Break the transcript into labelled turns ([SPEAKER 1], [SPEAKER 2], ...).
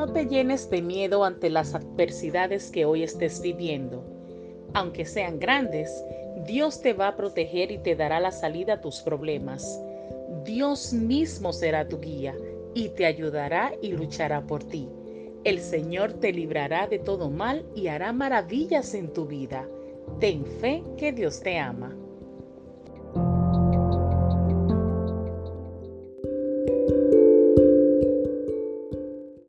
[SPEAKER 1] No te llenes de miedo ante las adversidades que hoy estés viviendo. Aunque sean grandes, Dios te va a proteger y te dará la salida a tus problemas. Dios mismo será tu guía y te ayudará y luchará por ti. El Señor te librará de todo mal y hará maravillas en tu vida. Ten fe que Dios te ama.